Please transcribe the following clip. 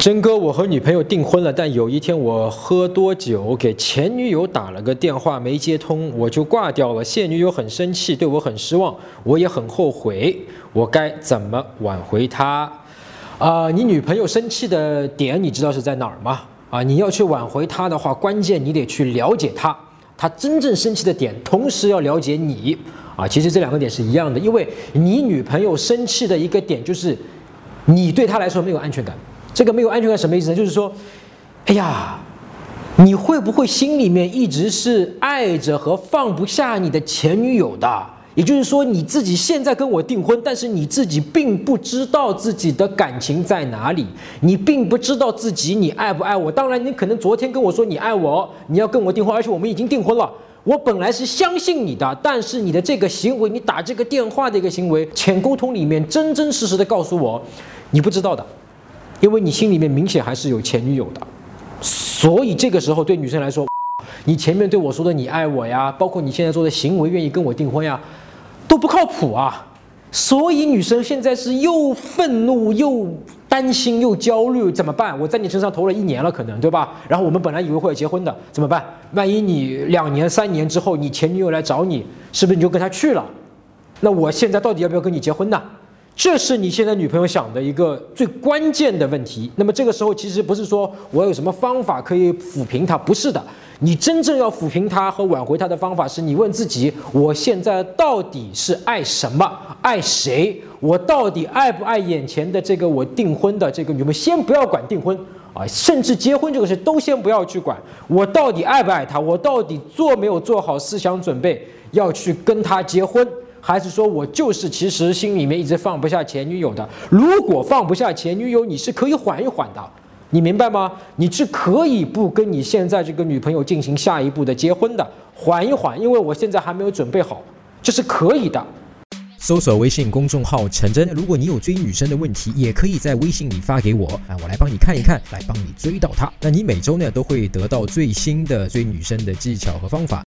真哥，我和女朋友订婚了，但有一天我喝多酒，给前女友打了个电话没接通，我就挂掉了。现女友很生气，对我很失望，我也很后悔，我该怎么挽回她？啊，你女朋友生气的点你知道是在哪儿吗？啊，你要去挽回她的话，关键你得去了解她，她真正生气的点，同时要了解你。啊，其实这两个点是一样的，因为你女朋友生气的一个点就是你对她来说没有安全感。这个没有安全感什么意思呢？就是说，哎呀，你会不会心里面一直是爱着和放不下你的前女友的？也就是说，你自己现在跟我订婚，但是你自己并不知道自己的感情在哪里，你并不知道自己你爱不爱我。当然，你可能昨天跟我说你爱我，你要跟我订婚，而且我们已经订婚了。我本来是相信你的，但是你的这个行为，你打这个电话的一个行为，浅沟通里面真真实实的告诉我，你不知道的。因为你心里面明显还是有前女友的，所以这个时候对女生来说，你前面对我说的你爱我呀，包括你现在做的行为愿意跟我订婚呀，都不靠谱啊。所以女生现在是又愤怒又担心又焦虑，怎么办？我在你身上投了一年了，可能对吧？然后我们本来以为会要结婚的，怎么办？万一你两年三年之后你前女友来找你，是不是你就跟她去了？那我现在到底要不要跟你结婚呢？这是你现在女朋友想的一个最关键的问题。那么这个时候，其实不是说我有什么方法可以抚平她，不是的。你真正要抚平她和挽回她的方法，是你问自己：我现在到底是爱什么？爱谁？我到底爱不爱眼前的这个我订婚的这个女朋友？先不要管订婚啊，甚至结婚这个事都先不要去管。我到底爱不爱她？我到底做没有做好思想准备要去跟她结婚？还是说我就是其实心里面一直放不下前女友的。如果放不下前女友，你是可以缓一缓的，你明白吗？你是可以不跟你现在这个女朋友进行下一步的结婚的，缓一缓，因为我现在还没有准备好，这是可以的。搜索微信公众号陈真，如果你有追女生的问题，也可以在微信里发给我啊，我来帮你看一看，来帮你追到她。那你每周呢都会得到最新的追女生的技巧和方法。